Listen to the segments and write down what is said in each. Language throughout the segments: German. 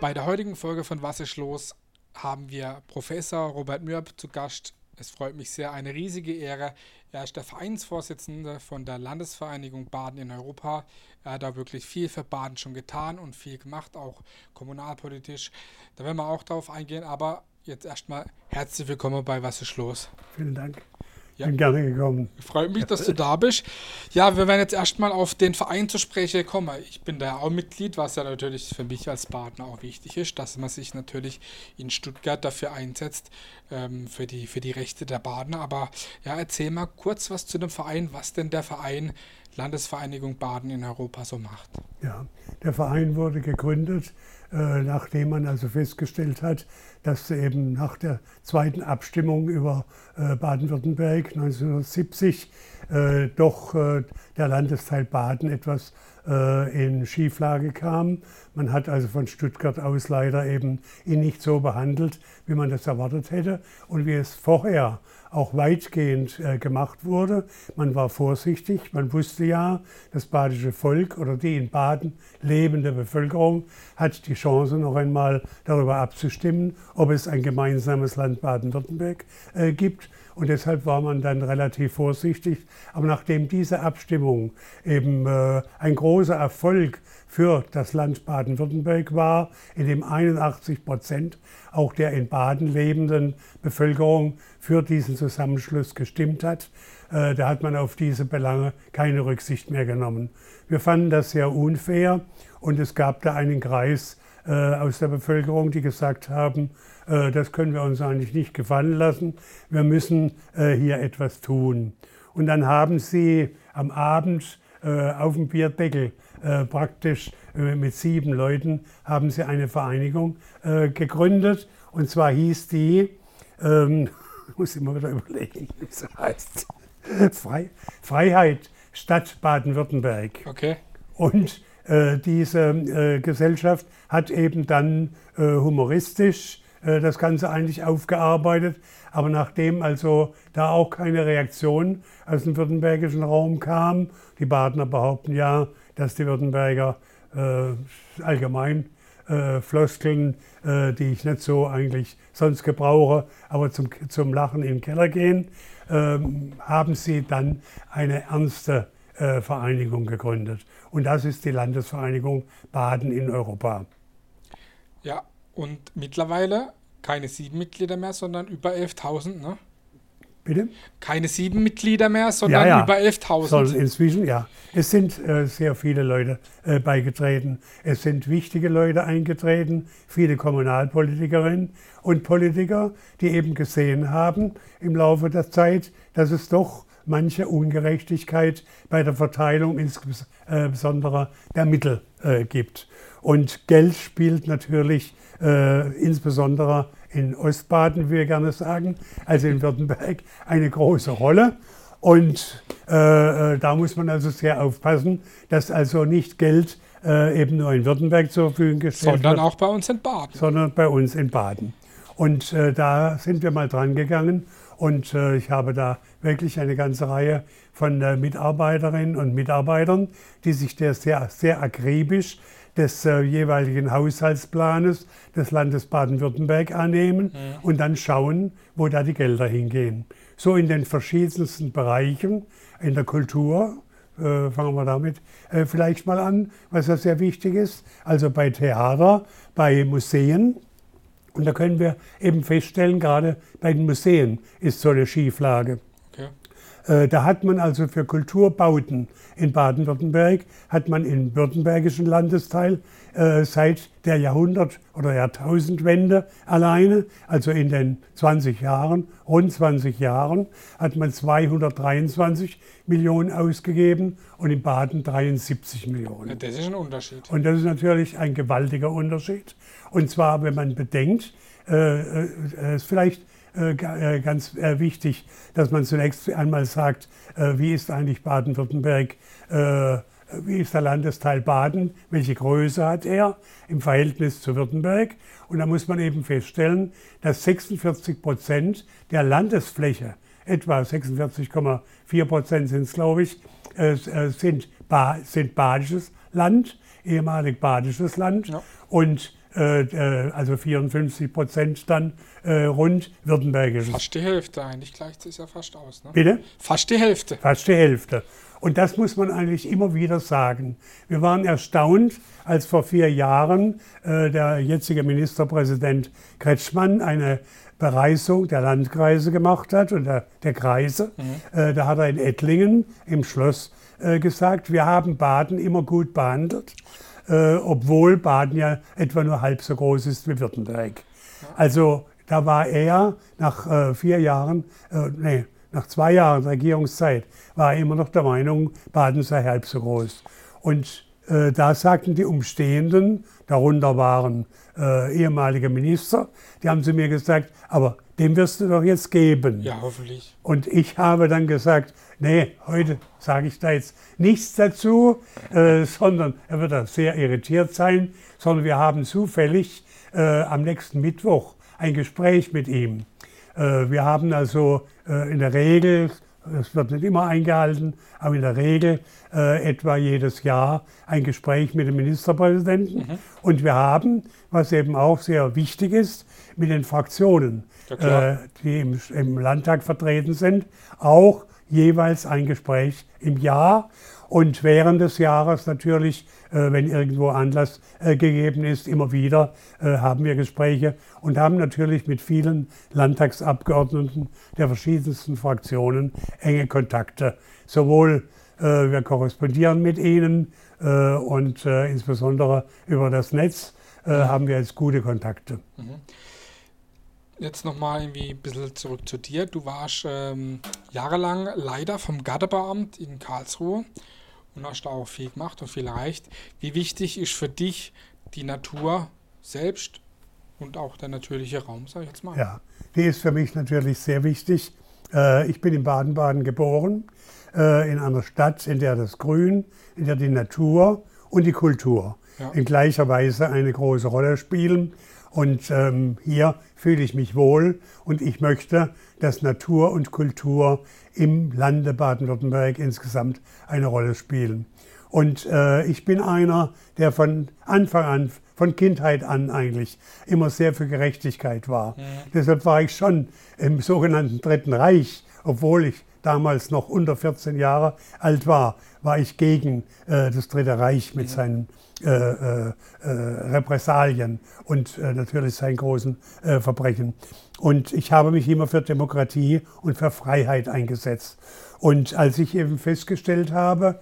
Bei der heutigen Folge von Was ist los haben wir Professor Robert Mürb zu Gast. Es freut mich sehr, eine riesige Ehre. Er ist der Vereinsvorsitzende von der Landesvereinigung Baden in Europa. Er hat da wirklich viel für Baden schon getan und viel gemacht, auch kommunalpolitisch. Da werden wir auch drauf eingehen, aber jetzt erstmal herzlich willkommen bei Was ist los? Vielen Dank. Ja. Bin gerne gekommen. Freut mich, dass du da bist. Ja, wir werden jetzt erstmal auf den Verein zu sprechen kommen. Ich bin da auch Mitglied, was ja natürlich für mich als Partner auch wichtig ist, dass man sich natürlich in Stuttgart dafür einsetzt, ähm, für, die, für die Rechte der Badener. Aber ja, erzähl mal kurz was zu dem Verein, was denn der Verein Landesvereinigung Baden in Europa so macht. Ja, der Verein wurde gegründet, nachdem man also festgestellt hat, dass eben nach der zweiten Abstimmung über äh, Baden-Württemberg 1970 äh, doch äh, der Landesteil Baden etwas in Schieflage kam. Man hat also von Stuttgart aus leider eben ihn nicht so behandelt, wie man das erwartet hätte und wie es vorher auch weitgehend äh, gemacht wurde. Man war vorsichtig, man wusste ja, das badische Volk oder die in Baden lebende Bevölkerung hat die Chance, noch einmal darüber abzustimmen, ob es ein gemeinsames Land Baden-Württemberg äh, gibt. Und deshalb war man dann relativ vorsichtig. Aber nachdem diese Abstimmung eben äh, ein großer Erfolg für das Land Baden-Württemberg war, in dem 81 Prozent auch der in Baden lebenden Bevölkerung für diesen Zusammenschluss gestimmt hat. Äh, da hat man auf diese Belange keine Rücksicht mehr genommen. Wir fanden das sehr unfair und es gab da einen Kreis äh, aus der Bevölkerung, die gesagt haben, das können wir uns eigentlich nicht gefallen lassen, wir müssen hier etwas tun. Und dann haben sie am Abend auf dem Bierdeckel praktisch mit sieben Leuten haben sie eine Vereinigung gegründet. Und zwar hieß die, ähm, muss ich mal wieder überlegen, wie sie heißt, Frei, Freiheit Stadt Baden-Württemberg. Okay. Und äh, diese äh, Gesellschaft hat eben dann äh, humoristisch äh, das Ganze eigentlich aufgearbeitet. Aber nachdem also da auch keine Reaktion aus dem württembergischen Raum kam, die Badener behaupten ja, dass die Württemberger äh, allgemein äh, Floskeln, äh, die ich nicht so eigentlich sonst gebrauche, aber zum, zum Lachen in den Keller gehen, ähm, haben sie dann eine ernste äh, Vereinigung gegründet. Und das ist die Landesvereinigung Baden in Europa. Ja, und mittlerweile keine sieben Mitglieder mehr, sondern über 11.000, ne? Bitte? Keine sieben Mitglieder mehr, sondern ja, ja. über 11.000. Inzwischen, ja. Es sind äh, sehr viele Leute äh, beigetreten. Es sind wichtige Leute eingetreten, viele Kommunalpolitikerinnen und Politiker, die eben gesehen haben im Laufe der Zeit, dass es doch manche Ungerechtigkeit bei der Verteilung insbesondere äh, der Mittel äh, gibt. Und Geld spielt natürlich äh, insbesondere in Ostbaden, wie wir gerne sagen, also in Württemberg, eine große Rolle. Und äh, äh, da muss man also sehr aufpassen, dass also nicht Geld äh, eben nur in Württemberg zur Verfügung gestellt sondern wird. Sondern auch bei uns in Baden. Sondern bei uns in Baden. Und äh, da sind wir mal dran gegangen und äh, ich habe da wirklich eine ganze Reihe von äh, Mitarbeiterinnen und Mitarbeitern, die sich der sehr, sehr akribisch des äh, jeweiligen Haushaltsplanes des Landes Baden-Württemberg annehmen mhm. und dann schauen, wo da die Gelder hingehen. So in den verschiedensten Bereichen, in der Kultur, äh, fangen wir damit äh, vielleicht mal an, was ja sehr wichtig ist, also bei Theater, bei Museen. Und da können wir eben feststellen, gerade bei den Museen ist so eine Schieflage. Äh, da hat man also für Kulturbauten in Baden-Württemberg, hat man im württembergischen Landesteil äh, seit der Jahrhundert- oder Jahrtausendwende alleine, also in den 20 Jahren, rund 20 Jahren, hat man 223 Millionen ausgegeben und in Baden 73 Millionen. Das ist ein Unterschied. Und das ist natürlich ein gewaltiger Unterschied. Und zwar, wenn man bedenkt, äh, äh, vielleicht äh, äh, ganz äh, wichtig, dass man zunächst einmal sagt, wie ist eigentlich Baden-Württemberg, wie ist der Landesteil Baden, welche Größe hat er im Verhältnis zu Württemberg. Und da muss man eben feststellen, dass 46 Prozent der Landesfläche, etwa 46,4 Prozent sind es, glaube ich, sind, ba sind badisches Land, ehemalig badisches Land. Ja. Und äh, äh, also 54 Prozent dann äh, rund württembergisch. Fast die Hälfte eigentlich, gleicht sich ja fast aus. Ne? Bitte? Fast die Hälfte. Fast die Hälfte. Und das muss man eigentlich immer wieder sagen. Wir waren erstaunt, als vor vier Jahren äh, der jetzige Ministerpräsident Kretschmann eine Bereisung der Landkreise gemacht hat und der, der Kreise. Mhm. Äh, da hat er in Ettlingen im Schloss äh, gesagt, wir haben Baden immer gut behandelt äh, obwohl Baden ja etwa nur halb so groß ist wie Württemberg. Also da war er nach äh, vier Jahren, äh, nee, nach zwei Jahren Regierungszeit, war er immer noch der Meinung, Baden sei halb so groß. Und äh, da sagten die Umstehenden, darunter waren äh, ehemalige Minister, die haben zu mir gesagt, aber dem wirst du doch jetzt geben. Ja, hoffentlich. Und ich habe dann gesagt, nee, heute sage ich da jetzt nichts dazu, äh, sondern er wird da sehr irritiert sein, sondern wir haben zufällig äh, am nächsten Mittwoch ein Gespräch mit ihm. Äh, wir haben also äh, in der Regel, es wird nicht immer eingehalten, aber in der Regel äh, etwa jedes Jahr ein Gespräch mit dem Ministerpräsidenten. Mhm. Und wir haben, was eben auch sehr wichtig ist, mit den Fraktionen äh, die im, im, Landtag vertreten sind, auch jeweils ein Gespräch im Jahr. Und während des Jahres natürlich, wenn irgendwo Anlass äh, gegeben ist, immer wieder äh, haben wir Gespräche und haben natürlich mit vielen Landtagsabgeordneten der verschiedensten Fraktionen enge Kontakte. Sowohl äh, wir korrespondieren mit ihnen äh, und insbesondere über das Netz mhm. haben wir jetzt gute Kontakte. Mhm jetzt nochmal irgendwie ein bisschen zurück zu dir. Du warst ähm, jahrelang Leiter vom Gardebeamt in Karlsruhe und hast da auch viel gemacht und viel erreicht. Wie wichtig ist für dich die Natur selbst und auch der natürliche Raum, sag ich jetzt mal? Ja, die ist für mich natürlich sehr wichtig. Äh, ich bin in Baden-Baden geboren, äh, in einer Stadt, in der das Grün, in der die Natur und die Kultur ja. in gleicher Weise eine große Rolle spielen. Und ähm, hier fühle ich mich wohl und ich möchte, dass Natur und Kultur im Lande Baden-Württemberg insgesamt eine Rolle spielen. Und äh, ich bin einer, der von Anfang an, von Kindheit an eigentlich, immer sehr für Gerechtigkeit war. Ja. Deshalb war ich schon im sogenannten Dritten Reich, obwohl ich damals noch unter 14 Jahre alt war, war ich gegen äh, das Dritte Reich mit seinen äh, äh, äh, Repressalien und äh, natürlich seinen großen Verbrechen. Und ich habe mich immer für Demokratie und für Freiheit eingesetzt. Und als ich eben festgestellt habe,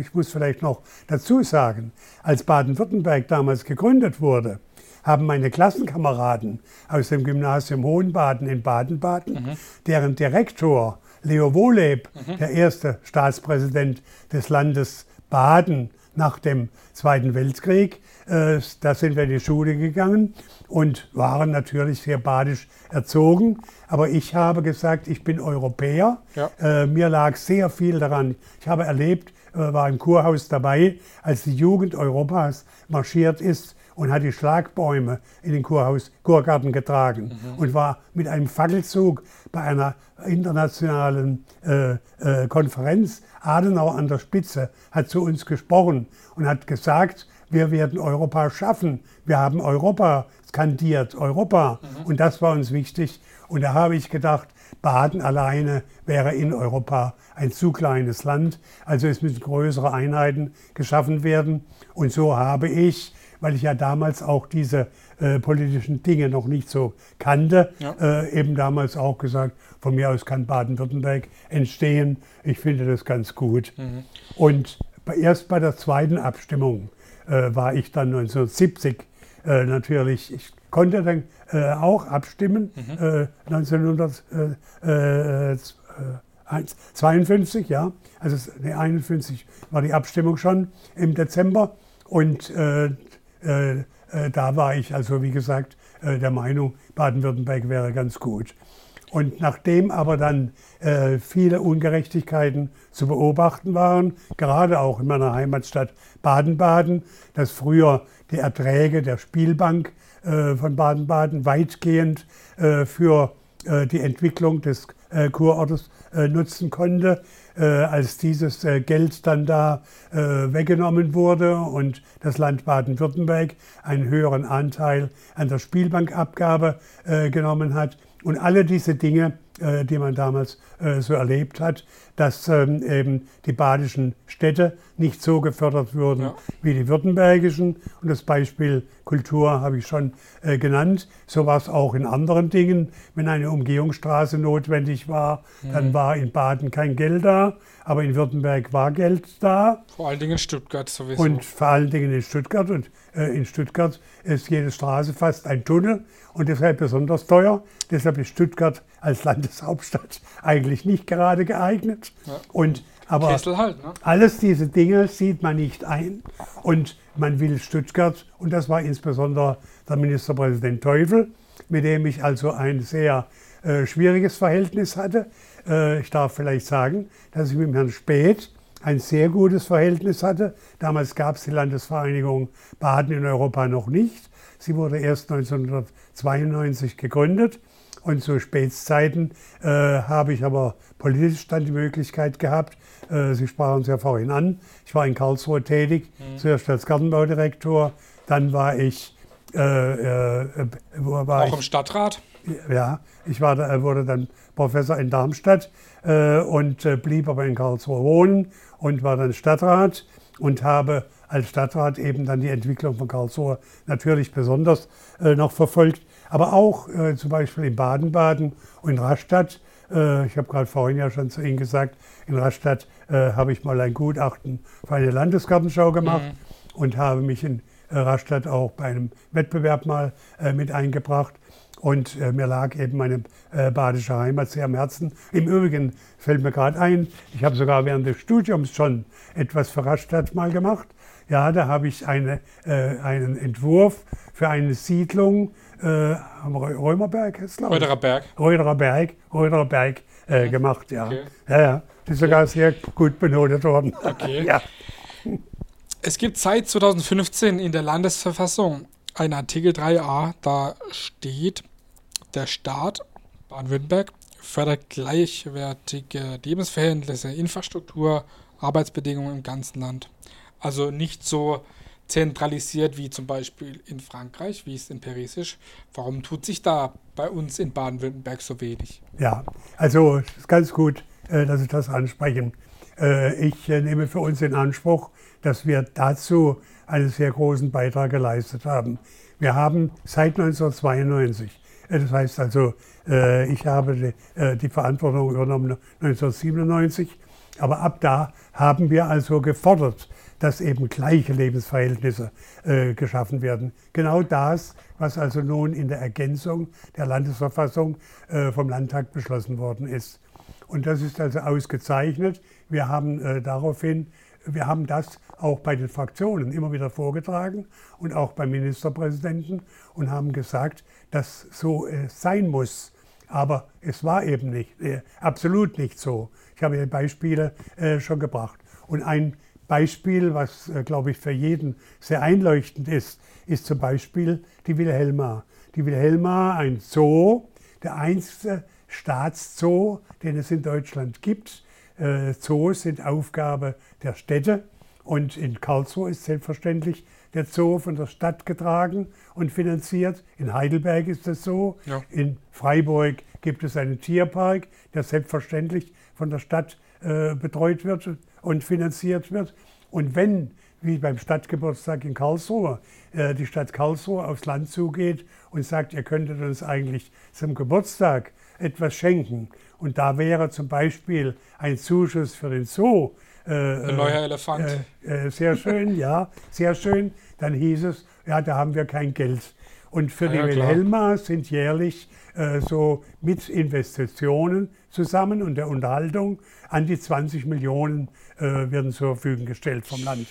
ich muss vielleicht noch dazu sagen, als Baden-Württemberg damals gegründet wurde, haben meine Klassenkameraden aus dem Gymnasium Hohenbaden in Baden-Baden, mhm. deren Direktor Leo Wohleb, mhm. der erste Staatspräsident des Landes Baden nach dem Zweiten Weltkrieg, äh, da sind wir in die Schule gegangen und waren natürlich sehr badisch erzogen. Aber ich habe gesagt, ich bin Europäer. Ja. Äh, mir lag sehr viel daran. Ich habe erlebt, äh, war im Kurhaus dabei, als die Jugend Europas marschiert ist und hat die Schlagbäume in den Kurhaus, Kurgarten getragen mhm. und war mit einem Fackelzug bei einer internationalen äh, äh, Konferenz, Adenauer an der Spitze, hat zu uns gesprochen und hat gesagt, wir werden Europa schaffen. Wir haben Europa skandiert, Europa. Mhm. Und das war uns wichtig. Und da habe ich gedacht, Baden alleine wäre in Europa ein zu kleines Land. Also es müssen größere Einheiten geschaffen werden. Und so habe ich weil ich ja damals auch diese äh, politischen Dinge noch nicht so kannte, ja. äh, eben damals auch gesagt, von mir aus kann Baden-Württemberg entstehen. Ich finde das ganz gut. Mhm. Und erst bei der zweiten Abstimmung äh, war ich dann 1970 äh, natürlich, ich konnte dann äh, auch abstimmen, mhm. 1952, äh, ja, also nee, 51 war die Abstimmung schon im Dezember. Und äh, da war ich also, wie gesagt, äh, der Meinung, Baden-Württemberg wäre ganz gut. Und nachdem aber dann äh, viele Ungerechtigkeiten zu beobachten waren, gerade auch in meiner Heimatstadt Baden-Baden, dass früher die Erträge der Spielbank äh, von Baden-Baden weitgehend äh, für die Entwicklung des äh, Kurortes äh, nutzen konnte. Äh, als dieses äh, Geld dann da äh, weggenommen wurde und das Land Baden-Württemberg einen höheren Anteil an der Spielbankabgabe genommen hat. Und alle diese Dinge äh, die man damals äh, so erlebt hat, dass ähm, eben die badischen Städte nicht so gefördert wurden ja. wie die württembergischen. Und das Beispiel Kultur habe ich schon äh, genannt. So war es auch in anderen Dingen. Wenn eine Umgehungsstraße notwendig war, mhm. dann war in Baden kein Geld da, aber in Württemberg war Geld da. Vor allen Dingen in Stuttgart sowieso. Und vor allen Dingen in Stuttgart. Und in Stuttgart ist jede Straße fast ein Tunnel und deshalb besonders teuer. Deshalb ist Stuttgart als Landeshauptstadt eigentlich nicht gerade geeignet. Ja. Und, aber halt, ne? alles diese Dinge sieht man nicht ein. Und man will Stuttgart, und das war insbesondere der Ministerpräsident Teufel, mit dem ich also ein sehr äh, schwieriges Verhältnis hatte. Äh, ich darf vielleicht sagen, dass ich mit Herrn Speth ein sehr gutes Verhältnis hatte. Damals gab es die Landesvereinigung Baden in Europa noch nicht. Sie wurde erst 1992 gegründet. Und zu Spätzeiten äh, habe ich aber politisch dann die Möglichkeit gehabt, äh, Sie sprachen es ja vorhin an, ich war in Karlsruhe tätig, mhm. zuerst als Gartenbaudirektor, dann war ich... Äh, äh war Auch ich, im Stadtrat? Ja, ich war, wurde dann Professor in Darmstadt äh, und äh, blieb aber in Karlsruhe wohnen und war dann Stadtrat und habe als Stadtrat eben dann die Entwicklung von Karlsruhe natürlich besonders äh, noch verfolgt. Aber auch äh, zum Beispiel in Baden-Baden und in Rastatt. Äh, ich habe gerade vorhin ja schon zu Ihnen gesagt, in Rastatt äh, habe ich mal ein Gutachten für eine Landesgartenschau gemacht mhm. und habe mich in äh, Rastatt auch bei einem Wettbewerb mal äh, mit eingebracht. Und äh, mir lag eben meine badische Heimat sehr am Herzen. Im Übrigen fällt mir gerade ein, ich habe sogar während des Studiums schon etwas für Rastatt mal gemacht. Ja, da habe ich eine, einen Entwurf für eine Siedlung äh, am Römerberg, ist Reuterer Berg. Reuterer Berg, Reuterer Berg äh, gemacht, ja. Okay. Ja, ja. Das ist sogar sehr gut benotet worden. Okay. ja. Es gibt seit 2015 in der Landesverfassung einen Artikel 3a, da steht, der Staat Baden-Württemberg fördert gleichwertige Lebensverhältnisse, Infrastruktur, Arbeitsbedingungen im ganzen Land. Also nicht so zentralisiert wie zum Beispiel in Frankreich, wie es in Paris ist. Warum tut sich da bei uns in Baden-Württemberg so wenig? Ja, also es ist ganz gut, äh, dass Sie das ansprechen. Äh, ich äh, nehme für uns in Anspruch, dass wir dazu einen sehr großen Beitrag geleistet haben. Wir haben seit 1992, das heißt also, ich habe die Verantwortung übernommen 1997, aber ab da haben wir also gefordert, dass eben gleiche Lebensverhältnisse äh, geschaffen werden. Genau das, was also nun in der Ergänzung der Landesverfassung äh, vom Landtag beschlossen worden ist. Und das ist also ausgezeichnet. Wir haben äh, daraufhin, wir haben das auch bei den Fraktionen immer wieder vorgetragen und auch beim Ministerpräsidenten und haben gesagt, dass so äh, sein muss. Aber es war eben nicht, äh, absolut nicht so. Ich habe Beispiele äh, schon gebracht. Und ein Beispiel, was, äh, glaube ich, für jeden sehr einleuchtend ist, ist zum Beispiel die Wilhelma. Die Wilhelma, ein Zoo, der einzige Staatszoo, den es in Deutschland gibt. Äh, Zoos sind Aufgabe der Städte und in Karlsruhe ist selbstverständlich der Zoo von der Stadt getragen und finanziert. In Heidelberg ist es so. Ja. In Freiburg gibt es einen Tierpark, der selbstverständlich von der Stadt äh, betreut wird und finanziert wird. Und wenn, wie beim Stadtgeburtstag in Karlsruhe, äh, die Stadt Karlsruhe aufs Land zugeht und sagt, ihr könntet uns eigentlich zum Geburtstag etwas schenken. Und da wäre zum Beispiel ein Zuschuss für den Zoo. Äh, ein neuer Elefant. Äh, äh, sehr schön, ja, sehr schön. Dann hieß es, ja, da haben wir kein Geld. Und für ja, die Wilhelma sind jährlich äh, so mit Investitionen zusammen und der Unterhaltung an die 20 Millionen äh, werden zur Verfügung gestellt vom Land.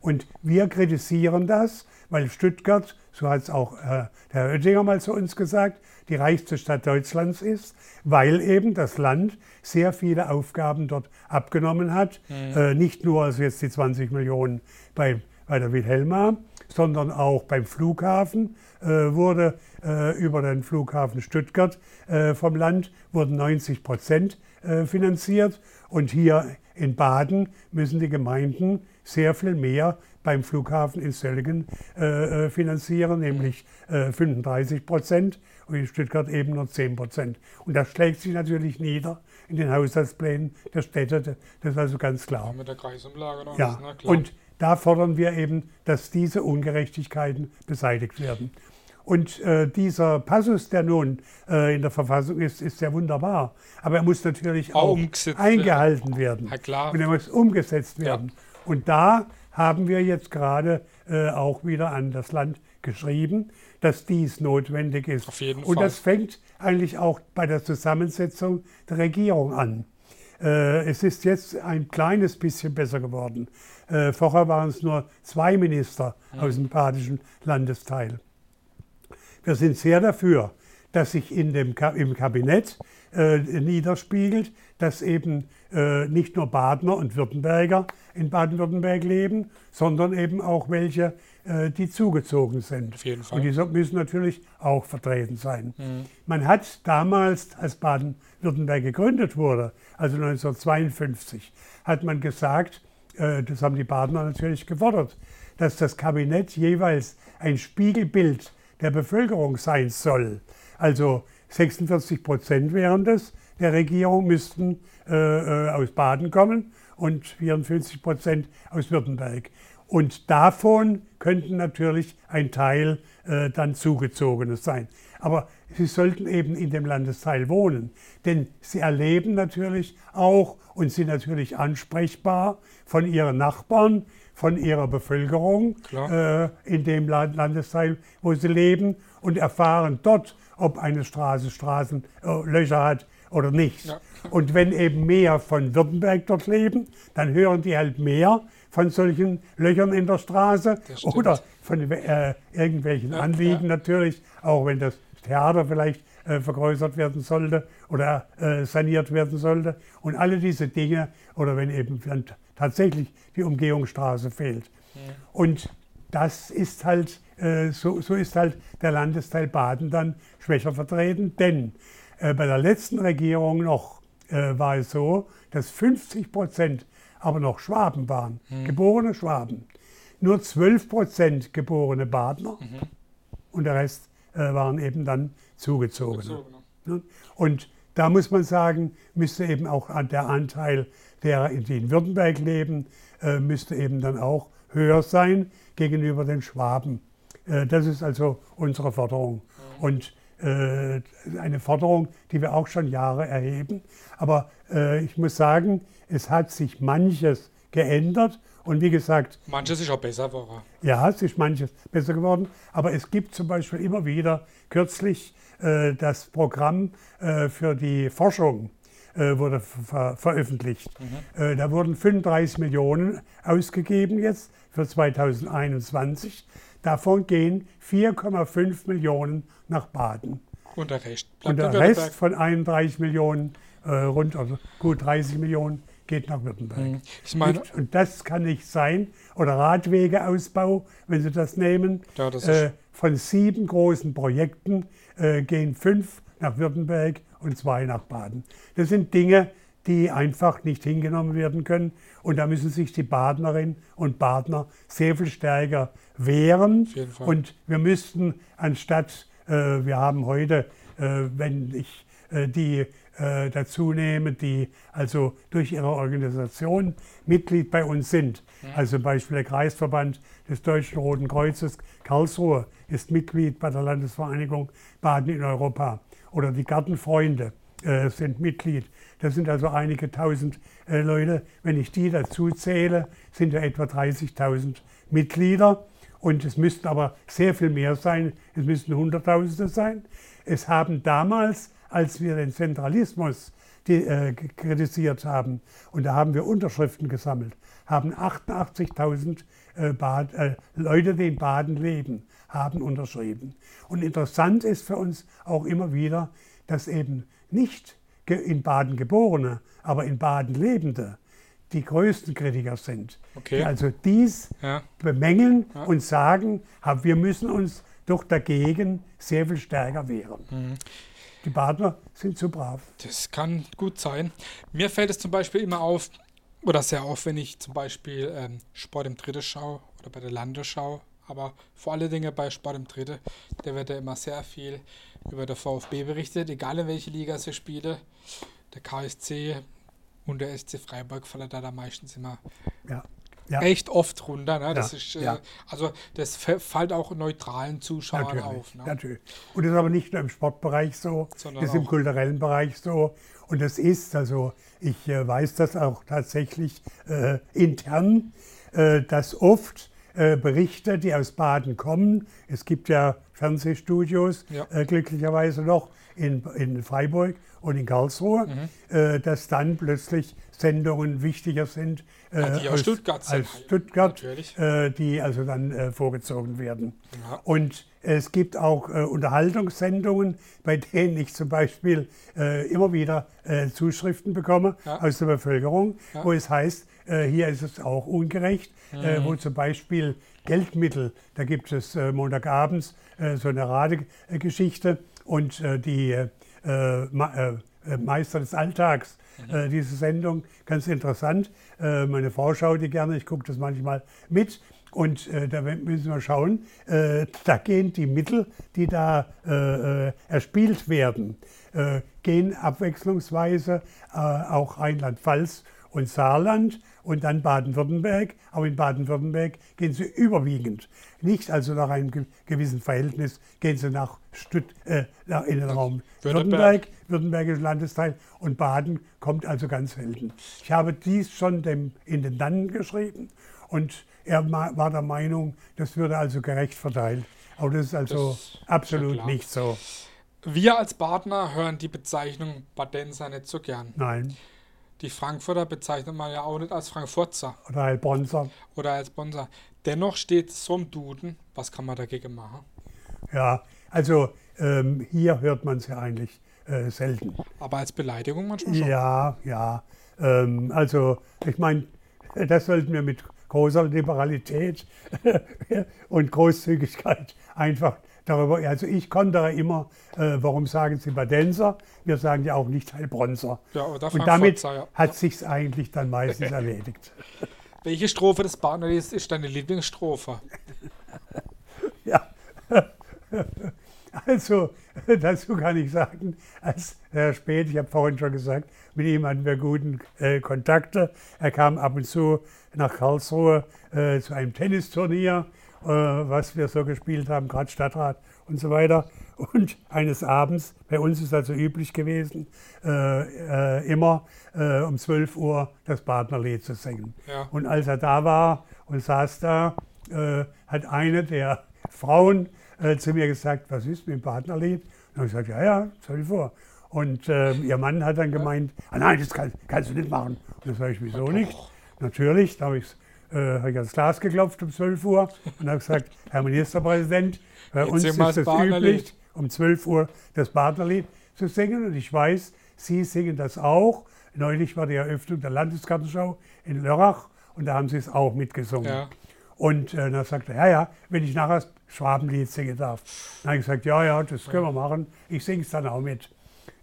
Und wir kritisieren das, weil Stuttgart, so hat es auch äh, der Herr Oettinger mal zu uns gesagt, die reichste Stadt Deutschlands ist, weil eben das Land sehr viele Aufgaben dort abgenommen hat. Mhm. Äh, nicht nur also jetzt die 20 Millionen bei, bei der Wilhelma, sondern auch beim Flughafen äh, wurde äh, über den Flughafen Stuttgart äh, vom Land wurden 90 Prozent äh, finanziert und hier in Baden müssen die Gemeinden sehr viel mehr beim Flughafen in Söllingen äh, äh, finanzieren, nämlich 35 Prozent und in Stuttgart eben nur 10 Prozent. Und das schlägt sich natürlich nieder in den Haushaltsplänen der Städte, das ist also ganz klar. Ja, mit der Kreisumlage noch ja. Ist, Und da fordern wir eben, dass diese Ungerechtigkeiten beseitigt werden. Und äh, dieser Passus, der nun äh, in der Verfassung ist, ist sehr wunderbar. Aber er muss natürlich auch, auch eingehalten werden. Ja, klar. Und er muss umgesetzt werden. Ja. Und da haben wir jetzt gerade äh, auch wieder an das Land geschrieben, dass dies notwendig ist. Auf jeden Und das fängt eigentlich auch bei der Zusammensetzung der Regierung an. Äh, es ist jetzt ein kleines bisschen besser geworden. Äh, vorher waren es nur zwei Minister mhm. aus dem badischen Landesteil. Wir sind sehr dafür, dass sich in dem, im Kabinett äh, niederspiegelt, dass eben äh, nicht nur Badener und Württemberger in Baden-Württemberg leben, sondern eben auch welche, die zugezogen sind. Auf jeden Fall. Und die müssen natürlich auch vertreten sein. Mhm. Man hat damals, als Baden-Württemberg gegründet wurde, also 1952, hat man gesagt, äh, das haben die Badener natürlich gefordert, dass das Kabinett jeweils ein Spiegelbild der Bevölkerung sein soll. Also 46 Prozent wären das der Regierung müssten äh, äh aus Baden kommen und 54 Prozent aus Württemberg. Und davon könnten natürlich ein Teil äh, dann Zugezogenes sein. Aber sie sollten eben in dem Landesteil wohnen, denn sie erleben natürlich auch und sind natürlich ansprechbar von ihren Nachbarn, von ihrer Bevölkerung äh, in dem Landesteil, wo sie leben und erfahren dort, ob eine Straße Straßenlöcher äh, hat oder nicht. Ja. Und wenn eben mehr von Württemberg dort leben, dann hören die halt mehr von solchen Löchern in der Straße oder von äh, irgendwelchen ja, Anliegen ja. natürlich, auch wenn das Theater vielleicht äh, vergrößert werden sollte oder äh, saniert werden sollte. Und alle diese Dinge, oder wenn eben tatsächlich die Umgehungsstraße fehlt. Ja. Und das ist halt, äh, so, so ist halt der Landesteil Baden dann schwächer vertreten, denn äh, bei der letzten Regierung noch äh, war es so, dass 50 Prozent aber noch Schwaben waren, mhm. geborene Schwaben. Nur 12 Prozent geborene Badner mhm. und der Rest äh, waren eben dann Zugezogene. Zugezogene. Und da muss man sagen, müsste eben auch der Anteil derer, die in Württemberg leben, äh, müsste eben dann auch höher sein gegenüber den Schwaben. Äh, das ist also unsere Forderung. Mhm. Und eine Forderung, die wir auch schon Jahre erheben. Aber äh, ich muss sagen, es hat sich manches geändert. Und wie gesagt. Manches ist auch besser geworden. Ja, es ist manches besser geworden. Aber es gibt zum Beispiel immer wieder kürzlich äh, das Programm äh, für die Forschung äh, wurde ver veröffentlicht. Mhm. Äh, da wurden 35 Millionen ausgegeben jetzt für 2021. Davon gehen 4,5 Millionen nach Baden. Und der Rest Und der Rest von 31 Millionen, äh, rund also gut 30 Millionen, geht nach Württemberg. Hm. Ich meine, und das kann nicht sein. Oder Radwegeausbau, wenn Sie das nehmen. Ja, das äh, von sieben großen Projekten äh, gehen fünf nach Württemberg und zwei nach Baden. Das sind Dinge, die einfach nicht hingenommen werden können. Und da müssen sich die Badnerinnen und Badner sehr viel stärker wehren. Und wir müssten anstatt, äh, wir haben heute, äh, wenn ich äh, die äh, dazu nehme, die also durch ihre Organisation Mitglied bei uns sind. Mhm. Also zum Beispiel der Kreisverband des Deutschen Roten Kreuzes Karlsruhe ist Mitglied bei der Landesvereinigung Baden in Europa. Oder die Gartenfreunde äh, sind Mitglied. Das sind also einige tausend äh, Leute. Wenn ich die dazu zähle, sind ja etwa 30.000 Mitglieder. Und es müssten aber sehr viel mehr sein. Es müssten Hunderttausende sein. Es haben damals, als wir den Zentralismus die, äh, kritisiert haben, und da haben wir Unterschriften gesammelt, haben 88.000 äh, äh, Leute, die in Baden leben, haben unterschrieben. Und interessant ist für uns auch immer wieder, dass eben nicht in Baden geborene, aber in Baden lebende, die größten Kritiker sind. Okay. Die also dies Ja. bemängeln und sagen, "Ha, wir müssen uns doch dagegen sehr viel stärker wehren. Mhm. Die Partner sind zu brav. Das kann gut sein. Mir fällt es zum Beispiel immer auf, oder sehr auf, wenn ich zum Beispiel ähm, Sport im Dritte schaue oder bei der Landesschau, aber vor allen Dingen bei Sport im Dritte, da wird ja immer sehr viel über der VfB berichtet, egal in welche Liga sie spiele. Der KSC und der SC Freiburg fallen da, da meistens immer Ja. Ja. echt oft runter. Ne? Das Ja, ist, äh, ja. Also das fä- fällt auch neutralen Zuschauern Natürlich, auf. Ne? natürlich. Und das ist aber nicht nur im Sportbereich so, Sondern das ist im kulturellen Bereich so. Und das ist, also ich äh, weiß das auch tatsächlich äh, intern, äh, dass oft äh, Berichte, die aus Baden kommen, es gibt ja Fernsehstudios, Ja. äh, glücklicherweise noch in, in Freiburg und in Karlsruhe, Mhm. äh, dass dann plötzlich Sendungen wichtiger sind äh, die aus als, Stuttgart sind. als Stuttgart, äh, die also dann äh, vorgezogen werden. Ja. Und es gibt auch äh, Unterhaltungssendungen, bei denen ich zum Beispiel äh, immer wieder äh, Zuschriften bekomme Ja. aus der Bevölkerung, Ja. wo es heißt, äh, hier ist es auch ungerecht, äh, Mhm. wo zum Beispiel Geldmittel, da gibt es äh, Montagabends so eine Radegeschichte und die Meister des Alltags, Mhm. äh, diese Sendung, ganz interessant. Äh, meine Frau schaut die gerne, ich gucke das manchmal mit. Und äh, da müssen wir schauen, äh, da gehen die Mittel, die da äh, äh, erspielt werden, äh, gehen abwechslungsweise äh, auch Rheinland-Pfalz und Saarland und dann Baden-Württemberg. Aber in Baden-Württemberg gehen sie überwiegend. Nicht also nach einem ge gewissen Verhältnis gehen sie nach Stutt äh, nach in den Raum Württemberg. Württemberg, württembergischer Landesteil und Baden kommt also ganz selten. Ich habe dies schon dem Intendanten geschrieben und er war der Meinung, das würde also gerecht verteilt. Aber das ist also Das ist absolut klar. nicht so. Wir als Partner hören die Bezeichnung Badenser nicht so gern. Nein. Die Frankfurter bezeichnet man ja auch nicht als Frankfurter Oder Heilbronzer. oder als Bonser. Dennoch steht so im Duden, was kann man dagegen machen? Ja, also ähm, hier hört man es ja eigentlich äh, selten. Aber als Beleidigung manchmal schon. Ja, ja. Ähm, also ich meine, das sollten wir mit großer Liberalität und Großzügigkeit einfach darüber. Also ich konnte immer, äh, warum sagen Sie Badenser? Wir sagen ja auch nicht Heilbronzer. Ja, oder Und damit ja. hat sich's eigentlich dann meistens erledigt. Welche Strophe des Partnerlieds ist deine Lieblingsstrophe? Ja. Also, dazu kann ich sagen, als Herr Spät, ich habe vorhin schon gesagt, mit ihm hatten wir guten äh, Kontakte. Er kam ab und zu nach Karlsruhe äh, zu einem Tennisturnier, äh, was wir so gespielt haben, gerade Stadtrat und so weiter. Und eines Abends, bei uns ist also üblich gewesen, äh, äh, immer äh, um 12 Uhr das Partnerlied zu singen. Ja. Und als er da war und saß da, äh, hat eine der Frauen äh, zu mir gesagt, was ist mit dem Partnerlied? Und habe ich gesagt, ja, ja, soll ich vor. Und äh, ihr Mann hat dann gemeint, ah nein, das kann, kannst du nicht machen. Und dann sage ich, wieso doch. nicht? Natürlich, da habe ich, äh, ich ans Glas geklopft um 12 Uhr und habe gesagt, Herr Ministerpräsident, bei Jetzt uns ist es das üblich, um 12 Uhr das Partnerlied zu singen. Und ich weiß, Sie singen das auch. Neulich war die Eröffnung der Landesgartenschau in Lörrach und da haben Sie es auch mitgesungen. Ja. Und äh, dann sagte er, ja, ja, wenn ich nachher das Schwabenlied singen darf. Dann habe ich gesagt, ja, ja, das können wir machen. Ich singe es dann auch mit.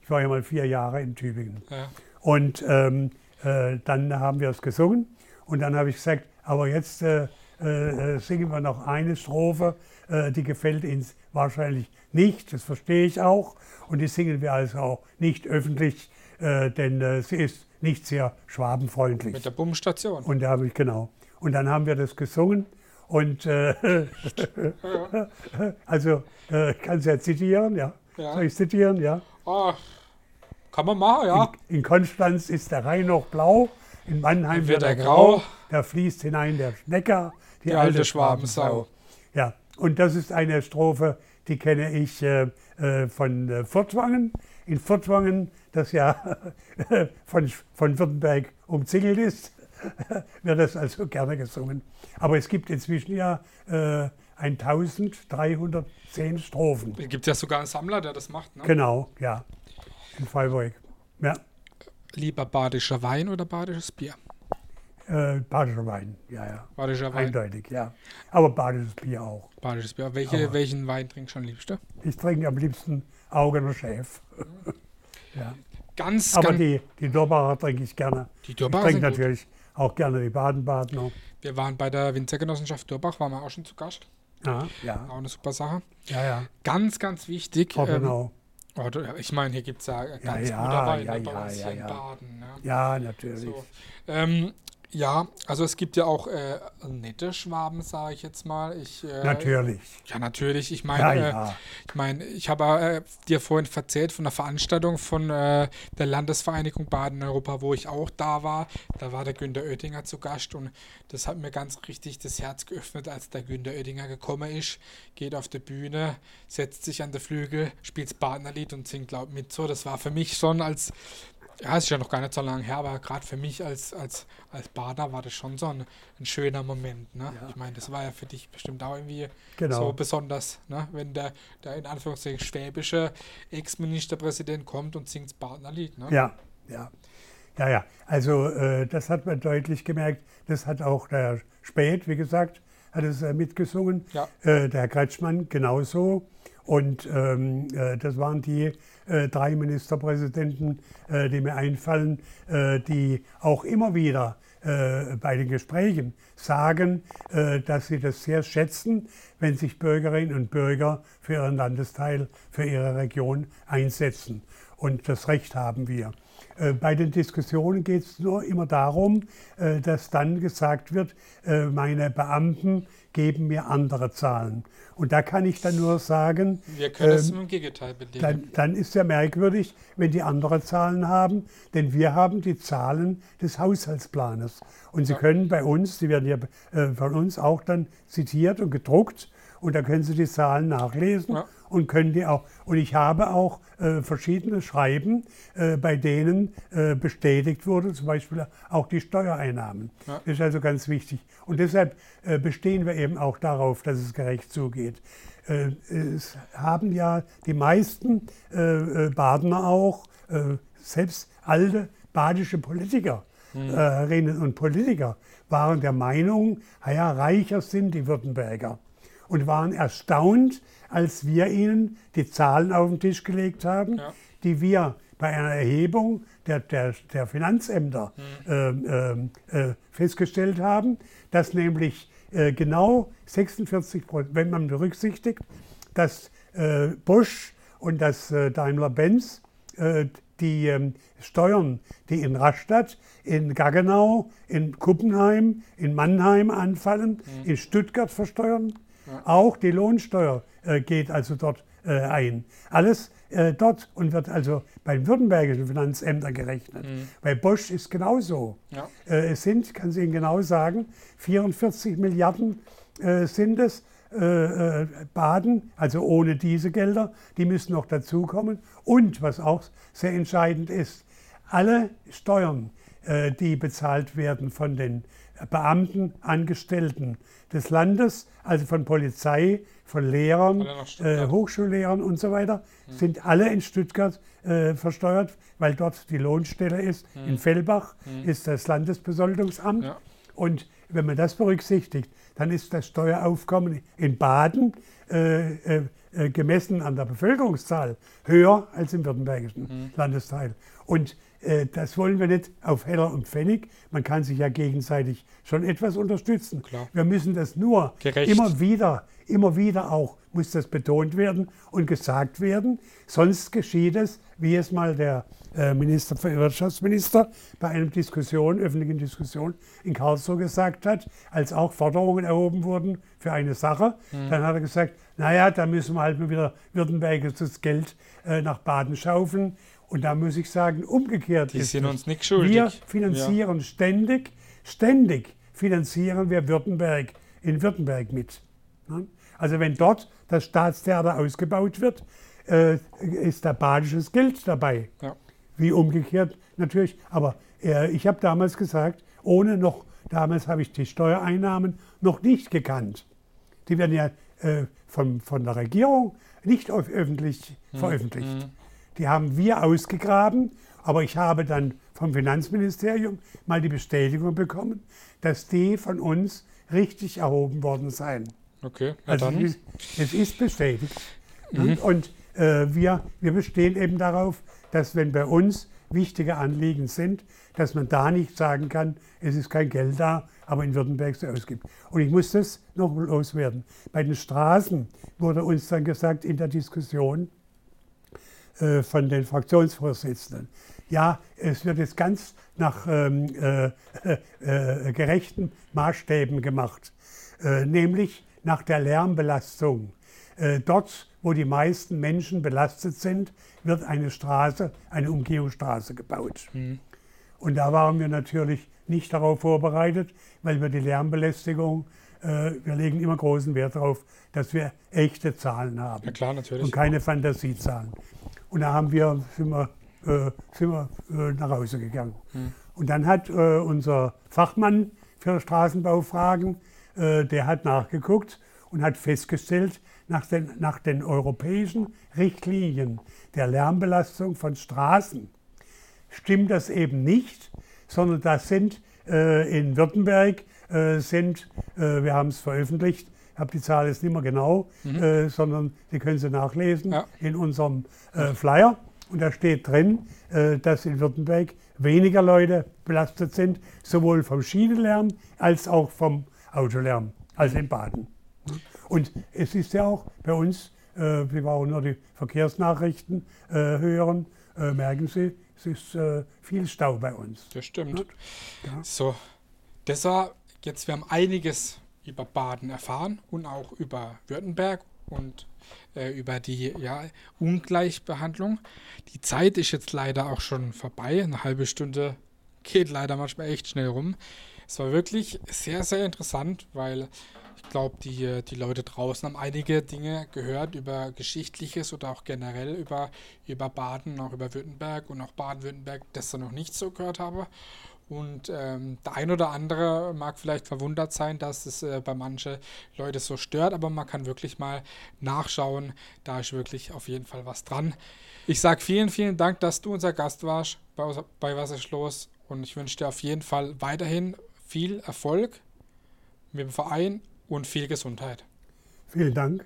Ich war ja mal vier Jahre in Tübingen. Ja. Und ähm, äh, dann haben wir es gesungen. Und dann habe ich gesagt, aber jetzt äh, äh, singen wir noch eine Strophe, äh, die gefällt Ihnen wahrscheinlich nicht, das verstehe ich auch. Und die singen wir also auch nicht öffentlich, äh, denn äh, sie ist nicht sehr schwabenfreundlich. Mit der Bummstation. Und da habe ich, genau. Und dann haben wir das gesungen. Und äh, also, äh, ich kann es ja zitieren, ja. Ja. Soll ich zitieren, ja? Ah, kann man machen, ja. In, in Konstanz ist der Rhein noch blau, in Mannheim wird er grau, grau. da fließt hinein der Schnecker, die, Die alte Schwabensau. Ja, und das ist eine Strophe, die kenne ich äh, äh, von äh, Furtwangen. In Furtwangen, das ja von, von Württemberg umzingelt ist, wird das also gerne gesungen. Aber es gibt inzwischen ja äh, 1310 Strophen. Es gibt ja sogar einen Sammler, der das macht. Ne? Genau, ja, in Freiburg. Ja. Lieber badischer Wein oder badisches Bier? Äh, badischer Wein, ja, ja. Badischer Wein. Eindeutig, ja. Aber badisches Bier auch. Badisches Bier. Welche, Aber- welchen Wein trinkst du am liebsten? Ich trinke am liebsten Augener Chef. ja. Ganz, Aber ganz. die, die Dorbacher trinke ich gerne. Die Ich Dürbacher trinke natürlich auch gerne die Baden-Badener. Wir waren bei der Winzergenossenschaft Dürbach, waren wir auch schon zu Gast. Ja, ja, Auch eine super Sache. ja. ja. Ganz, ganz wichtig. Ähm, Ortenau. oh, du- ich meine, hier gibt es ja ganz ja, guter Wein ja, ne, bei ja, uns ja, hier in ja. Baden. Ne? Ja, natürlich. So. Ähm, ja, also es gibt ja auch äh, nette Schwaben, sage ich jetzt mal. Ich, äh, Natürlich. Ja, natürlich. Ich meine, Ja, äh, ja. ich meine, ich habe äh, dir vorhin erzählt von einer Veranstaltung von äh, der Landesvereinigung Baden-Europa, wo ich auch da war. Da war der Günter Oettinger zu Gast und das hat mir ganz richtig das Herz geöffnet, als der Günter Oettinger gekommen ist, geht auf die Bühne, setzt sich an den Flügel, spielt das Badenerlied und singt laut mit so. Das war für mich schon als, ja, es ist ja noch gar nicht so lange her, aber gerade für mich als, als, als Bader war das schon so ein, ein schöner Moment. Ne? Ja. Ich meine, das war ja für dich bestimmt auch irgendwie Genau. so besonders, ne? wenn der, der in Anführungszeichen schwäbische Ex-Ministerpräsident kommt und singt das Partnerlied. Ne? Ja, ja. Ja, ja. Also äh, das hat man deutlich gemerkt. Das hat auch der Spät, wie gesagt, hat es äh, mitgesungen. Ja. Äh, der Herr Kretschmann genauso. Und ähm, äh, das waren die äh, drei Ministerpräsidenten, äh, die mir einfallen, äh, die auch immer wieder äh, bei den Gesprächen sagen, äh, dass sie das sehr schätzen, wenn sich Bürgerinnen und Bürger für ihren Landesteil, für ihre Region einsetzen. Und das Recht haben wir. Äh, Bei den Diskussionen geht es nur immer darum, äh, dass dann gesagt wird, äh, meine Beamten geben mir andere Zahlen. Und da kann ich dann nur sagen, Wir können es Ähm, im Gegenteil belegen. dann, dann ist ja merkwürdig, wenn die andere Zahlen haben, denn wir haben die Zahlen des Haushaltsplanes. Und Sie Ja. können bei uns, die werden ja von uns auch dann zitiert und gedruckt, und da können Sie die Zahlen nachlesen Ja. und können die auch. Und ich habe auch äh, verschiedene Schreiben, äh, bei denen äh, bestätigt wurde, zum Beispiel auch die Steuereinnahmen. Ja. Das ist also ganz wichtig. Und deshalb äh, bestehen wir eben auch darauf, dass es gerecht zugeht. Äh, es haben ja die meisten äh, Badener auch, selbst alte badische Politikerinnen und Politiker, waren der Meinung, naja, reicher sind die Württemberger. Und waren erstaunt, als wir ihnen die Zahlen auf den Tisch gelegt haben, Ja. die wir bei einer Erhebung der, der, der Finanzämter ähm, ähm, äh, festgestellt haben, dass nämlich äh, genau 46 Prozent, wenn man berücksichtigt, dass äh, Bosch und das äh, Daimler-Benz äh, die ähm, Steuern, die in Rastatt, in Gaggenau, in Kuppenheim, in Mannheim anfallen, in Stuttgart versteuern. Auch die Lohnsteuer äh, geht also dort äh, ein. Alles äh, dort und wird also bei den württembergischen Finanzämtern gerechnet. Bei Bosch ist genauso. Ja. Äh, es sind, kann ich Ihnen genau sagen, 44 Milliarden äh, sind es. Äh, Baden, also ohne diese Gelder, die müssen noch dazukommen. Und was auch sehr entscheidend ist, alle Steuern, die bezahlt werden von den Beamten, Angestellten des Landes, also von Polizei, von Lehrern, äh. Hochschullehrern und so weiter, sind alle in Stuttgart äh, versteuert, weil dort die Lohnstelle ist. In Fellbach ist das Landesbesoldungsamt. Ja. Und wenn man das berücksichtigt, dann ist das Steueraufkommen in Baden äh, äh, äh, gemessen an der Bevölkerungszahl höher als im württembergischen Landesteil. Und das wollen wir nicht auf Heller und Pfennig. Man kann sich ja gegenseitig schon etwas unterstützen. Klar. Wir müssen das nur Gerecht. immer wieder, immer wieder auch, muss das betont werden und gesagt werden. Sonst geschieht es, wie es mal der äh, Minister, Wirtschaftsminister bei einer Diskussion, öffentlichen Diskussion in Karlsruhe gesagt hat, als auch Forderungen erhoben wurden für eine Sache. Dann hat er gesagt, naja, da müssen wir halt mal wieder württembergisches Geld äh, nach Baden schaufeln. Und da muss ich sagen, umgekehrt Die ist sind es. uns nicht schuldig. Wir finanzieren ständig, ständig finanzieren wir Württemberg in Württemberg mit. ne? Also wenn dort das Staatstheater ausgebaut wird, äh, ist da badisches Geld dabei. Ja. Wie umgekehrt natürlich. Aber äh, ich habe damals gesagt, ohne noch, damals habe ich die Steuereinnahmen noch nicht gekannt. Die werden ja äh, von, von der Regierung nicht öffentlich veröffentlicht. Die haben wir ausgegraben, aber ich habe dann vom Finanzministerium mal die Bestätigung bekommen, dass die von uns richtig erhoben worden seien. Okay, na also dann. Es ist bestätigt. Mhm. Und äh, wir, wir bestehen eben darauf, dass wenn bei uns wichtige Anliegen sind, dass man da nicht sagen kann, es ist kein Geld da, aber in Württemberg so ausgibt. Und ich muss das noch loswerden. Bei den Straßen wurde uns dann gesagt in der Diskussion äh, von den Fraktionsvorsitzenden, ja, es wird jetzt ganz nach ähm, äh, äh, gerechten Maßstäben gemacht, äh, nämlich nach der Lärmbelastung. Äh, dort, wo die meisten Menschen belastet sind, wird eine Straße, eine Umgehungsstraße gebaut. Mhm. Und da waren wir natürlich nicht darauf vorbereitet, weil wir die Lärmbelästigung, wir legen immer großen Wert darauf, dass wir echte Zahlen haben. Ja klar, natürlich. Und keine Fantasiezahlen. Und da haben wir, sind wir, äh, sind wir äh, nach Hause gegangen. Mhm. Und dann hat äh, unser Fachmann für Straßenbaufragen, äh, der hat nachgeguckt und hat festgestellt, nach den, nach den europäischen Richtlinien der Lärmbelastung von Straßen stimmt das eben nicht, sondern das sind äh, in Württemberg äh, sind, wir haben es veröffentlicht, ich habe die Zahl jetzt nicht mehr genau, mhm. Äh, sondern Sie können sie nachlesen ja. in unserem äh, Flyer. Und da steht drin, äh, dass in Württemberg weniger Leute belastet sind, sowohl vom Schienenlärm als auch vom Autolärm, als in Baden. Und es ist ja auch bei uns, äh, Sie brauchen nur die Verkehrsnachrichten äh, hören, äh, merken Sie, es ist viel Stau bei uns. Das stimmt. Ja. So, war jetzt, wir haben einiges über Baden erfahren und auch über Württemberg und äh, über die ja, Ungleichbehandlung. Die Zeit ist jetzt leider auch schon vorbei. Eine halbe Stunde geht leider manchmal echt schnell rum. Es war wirklich sehr, sehr interessant, weil ich glaube, die, die Leute draußen haben einige Dinge gehört über Geschichtliches oder auch generell über, über Baden, auch über Württemberg und auch Baden-Württemberg, das ich noch nicht so gehört habe. Und ähm, der ein oder andere mag vielleicht verwundert sein, dass es äh, bei manchen Leuten so stört, aber man kann wirklich mal nachschauen. Da ist wirklich auf jeden Fall was dran. Ich sage vielen, vielen Dank, dass du unser Gast warst bei, bei Was ist los. Und ich wünsche dir auf jeden Fall weiterhin viel Erfolg mit dem Verein und viel Gesundheit. Vielen Dank.